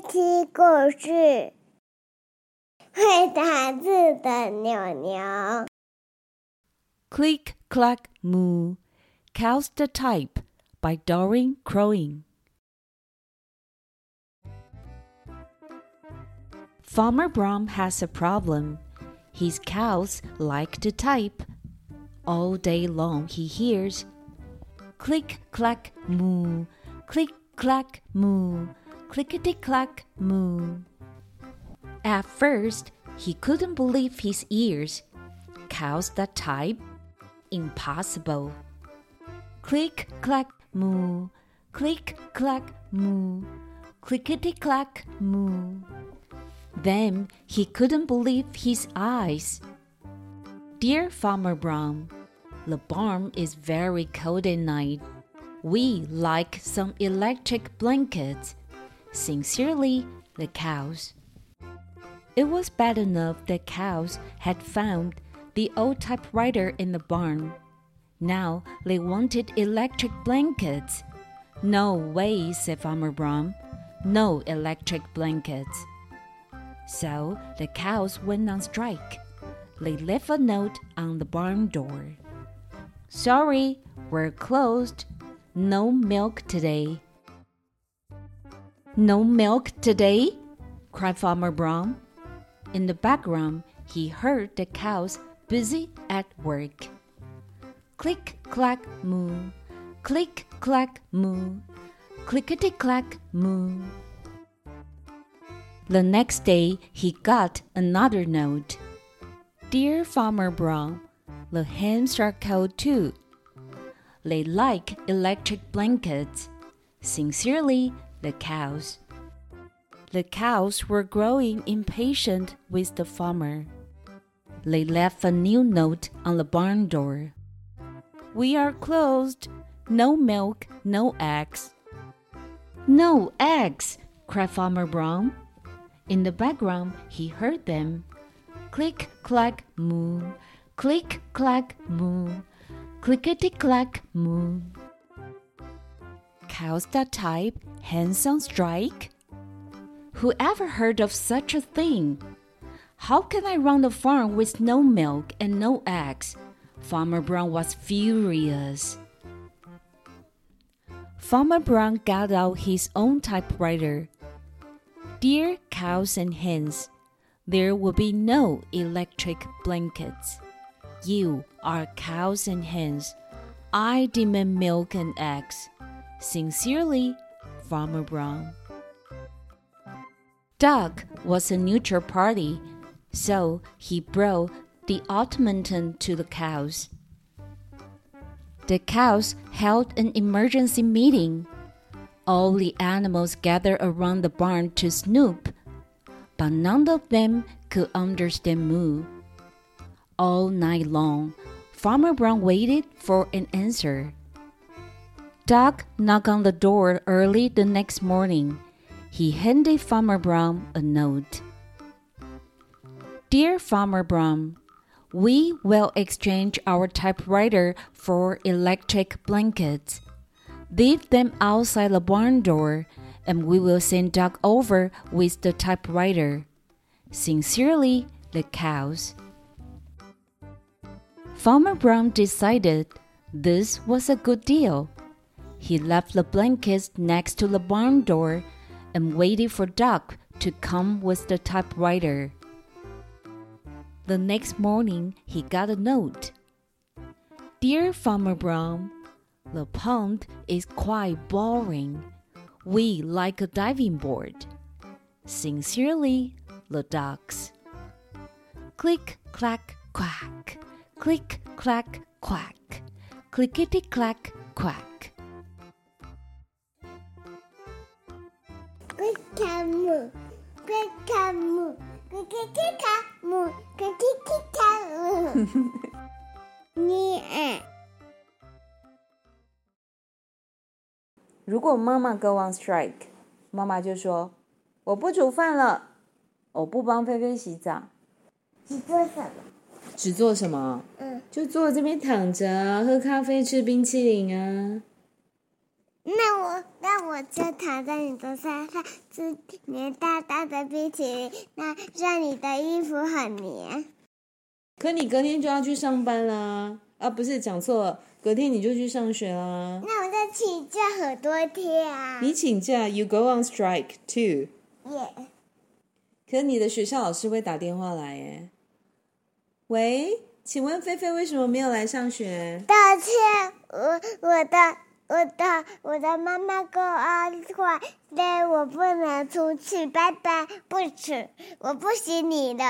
听故事。会打字的鸟鸟。Click clack moo, cows the type by Doreen Cronin. Farmer Brown has a problem. His cows like to type. All day long he hears click clack moo, click clack moo clickety clack moo. At first, he couldn't believe his ears. Cows that type? Impossible. Click clack moo, click clack moo, clickety clack moo. Then he couldn't believe his eyes. Dear Farmer Brown, the barn is very cold at night. We like some electric blankets. Sincerely, the cows. It was bad enough that cows had found the old typewriter in the barn. Now they wanted electric blankets. No way, said Farmer Brown. No electric blankets. So the cows went on strike. They left a note on the barn door. Sorry, we're closed. No milk today. No milk today? cried Farmer Brown. In the background, he heard the cows busy at work. Click clack moo, click clack moo, clickety clack moo. The next day, he got another note. Dear Farmer Brown, the hens are cold too. They like electric blankets. Sincerely, the cows. The cows were growing impatient with the farmer. They left a new note on the barn door. We are closed. No milk, no eggs. No eggs, cried Farmer Brown. In the background, he heard them. Click, clack, moo. Click, clack, moo. Clickety clack, moo. Cows that type, hens on strike? Who ever heard of such a thing? How can I run the farm with no milk and no eggs? Farmer Brown was furious. Farmer Brown got out his own typewriter. Dear cows and hens, there will be no electric blankets. You are cows and hens. I demand milk and eggs. Sincerely, Farmer Brown. Doug was a neutral party, so he brought the ultimatum to the cows. The cows held an emergency meeting. All the animals gathered around the barn to snoop, but none of them could understand moo. All night long, Farmer Brown waited for an answer. Doug knocked on the door early the next morning. He handed Farmer Brown a note. Dear Farmer Brown, we will exchange our typewriter for electric blankets. Leave them outside the barn door, and we will send Doug over with the typewriter. Sincerely, the cows. Farmer Brown decided this was a good deal. He left the blankets next to the barn door and waited for Doug to come with the typewriter. The next morning, he got a note. Dear Farmer Brown, the pond is quite boring. We like a diving board. Sincerely, the ducks. Click, clack, quack. Click, clack, quack. Clickety clack, quack. 你爱。如果妈妈 go on strike，妈妈就说：“我不煮饭了，我不帮菲菲洗澡，只做什么？只做什么？嗯，就坐这边躺着啊，喝咖啡，吃冰淇淋啊。那我那我就躺在你的身上吃黏哒哒的冰淇淋，那让你的衣服很黏。可你隔天就要去上班啦，啊，不是讲错了，隔天你就去上学啦。那我就请假很多天啊。你请假，you go on strike too。耶。可你的学校老师会打电话来耶。喂，请问菲菲为什么没有来上学？道歉，我我的。我的我的妈妈跟阿坏，对我不能出去，拜拜，不吃，我不洗你的。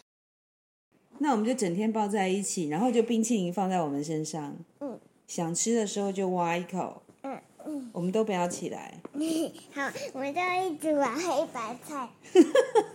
那我们就整天抱在一起，然后就冰淇淋放在我们身上。嗯。想吃的时候就挖一口。嗯嗯。我们都不要起来。好，我们就一直玩黑白菜。